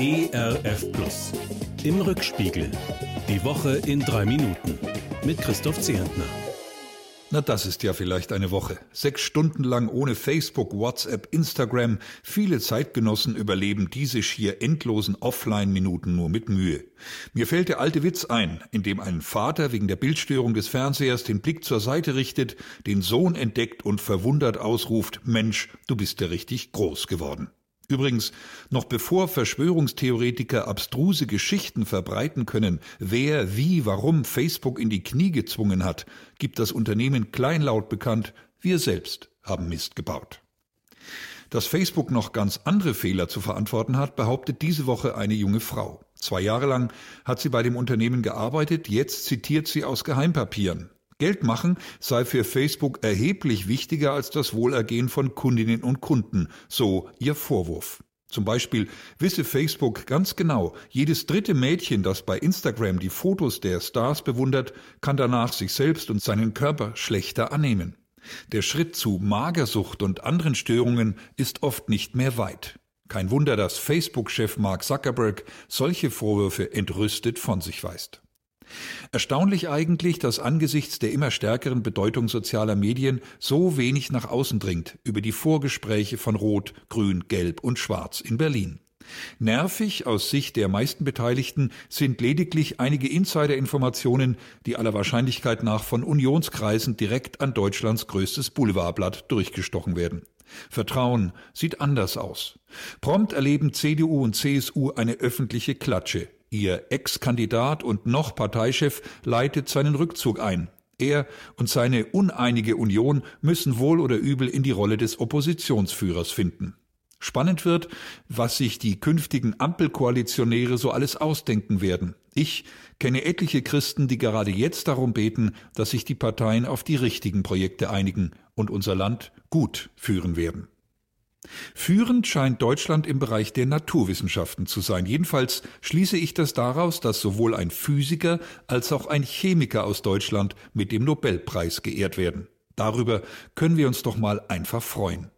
ERF Plus. Im Rückspiegel. Die Woche in drei Minuten. Mit Christoph Zehentner. Na, das ist ja vielleicht eine Woche. Sechs Stunden lang ohne Facebook, WhatsApp, Instagram. Viele Zeitgenossen überleben diese schier endlosen Offline-Minuten nur mit Mühe. Mir fällt der alte Witz ein, in dem ein Vater wegen der Bildstörung des Fernsehers den Blick zur Seite richtet, den Sohn entdeckt und verwundert ausruft, Mensch, du bist ja richtig groß geworden. Übrigens, noch bevor Verschwörungstheoretiker abstruse Geschichten verbreiten können, wer, wie, warum Facebook in die Knie gezwungen hat, gibt das Unternehmen kleinlaut bekannt, wir selbst haben Mist gebaut. Dass Facebook noch ganz andere Fehler zu verantworten hat, behauptet diese Woche eine junge Frau. Zwei Jahre lang hat sie bei dem Unternehmen gearbeitet, jetzt zitiert sie aus Geheimpapieren. Geld machen sei für Facebook erheblich wichtiger als das Wohlergehen von Kundinnen und Kunden, so ihr Vorwurf. Zum Beispiel wisse Facebook ganz genau, jedes dritte Mädchen, das bei Instagram die Fotos der Stars bewundert, kann danach sich selbst und seinen Körper schlechter annehmen. Der Schritt zu Magersucht und anderen Störungen ist oft nicht mehr weit. Kein Wunder, dass Facebook-Chef Mark Zuckerberg solche Vorwürfe entrüstet von sich weist. Erstaunlich eigentlich, dass angesichts der immer stärkeren Bedeutung sozialer Medien so wenig nach außen dringt über die Vorgespräche von Rot, Grün, Gelb und Schwarz in Berlin. Nervig aus Sicht der meisten Beteiligten sind lediglich einige Insider-Informationen, die aller Wahrscheinlichkeit nach von Unionskreisen direkt an Deutschlands größtes Boulevardblatt durchgestochen werden. Vertrauen sieht anders aus. Prompt erleben CDU und CSU eine öffentliche Klatsche. Ihr Ex-Kandidat und noch Parteichef leitet seinen Rückzug ein. Er und seine uneinige Union müssen wohl oder übel in die Rolle des Oppositionsführers finden. Spannend wird, was sich die künftigen Ampelkoalitionäre so alles ausdenken werden. Ich kenne etliche Christen, die gerade jetzt darum beten, dass sich die Parteien auf die richtigen Projekte einigen und unser Land gut führen werden. Führend scheint Deutschland im Bereich der Naturwissenschaften zu sein. Jedenfalls schließe ich das daraus, dass sowohl ein Physiker als auch ein Chemiker aus Deutschland mit dem Nobelpreis geehrt werden. Darüber können wir uns doch mal einfach freuen.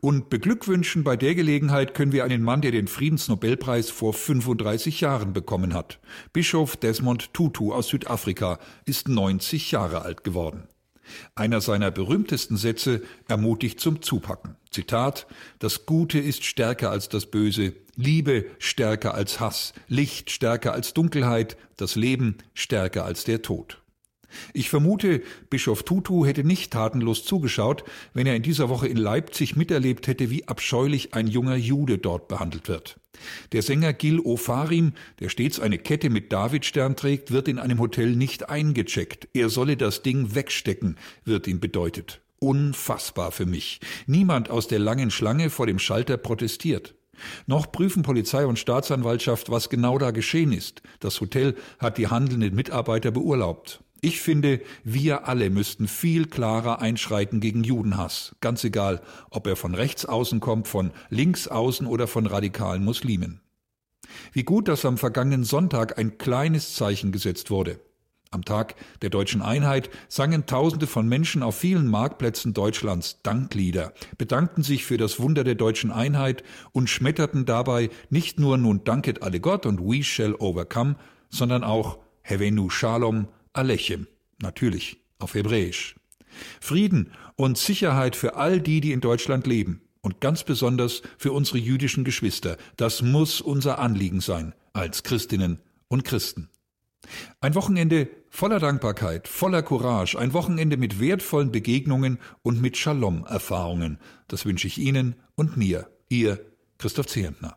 Und beglückwünschen bei der Gelegenheit können wir einen Mann, der den Friedensnobelpreis vor 35 Jahren bekommen hat. Bischof Desmond Tutu aus Südafrika ist 90 Jahre alt geworden. Einer seiner berühmtesten Sätze ermutigt zum Zupacken. Zitat Das Gute ist stärker als das Böse, Liebe stärker als Hass, Licht stärker als Dunkelheit, das Leben stärker als der Tod. Ich vermute, Bischof Tutu hätte nicht tatenlos zugeschaut, wenn er in dieser Woche in Leipzig miterlebt hätte, wie abscheulich ein junger Jude dort behandelt wird. Der Sänger Gil Ofarim, der stets eine Kette mit Davidstern trägt, wird in einem Hotel nicht eingecheckt. Er solle das Ding wegstecken, wird ihm bedeutet. Unfassbar für mich. Niemand aus der langen Schlange vor dem Schalter protestiert. Noch prüfen Polizei und Staatsanwaltschaft, was genau da geschehen ist. Das Hotel hat die handelnden Mitarbeiter beurlaubt. Ich finde, wir alle müssten viel klarer einschreiten gegen Judenhass, ganz egal, ob er von rechts außen kommt, von links außen oder von radikalen Muslimen. Wie gut, dass am vergangenen Sonntag ein kleines Zeichen gesetzt wurde. Am Tag der deutschen Einheit sangen Tausende von Menschen auf vielen Marktplätzen Deutschlands Danklieder, bedankten sich für das Wunder der deutschen Einheit und schmetterten dabei nicht nur Nun danket alle Gott und We shall overcome, sondern auch Hevenu Shalom, Alechem, natürlich auf Hebräisch. Frieden und Sicherheit für all die, die in Deutschland leben und ganz besonders für unsere jüdischen Geschwister. Das muss unser Anliegen sein als Christinnen und Christen. Ein Wochenende voller Dankbarkeit, voller Courage, ein Wochenende mit wertvollen Begegnungen und mit Shalom-Erfahrungen. Das wünsche ich Ihnen und mir, Ihr Christoph Zehentner.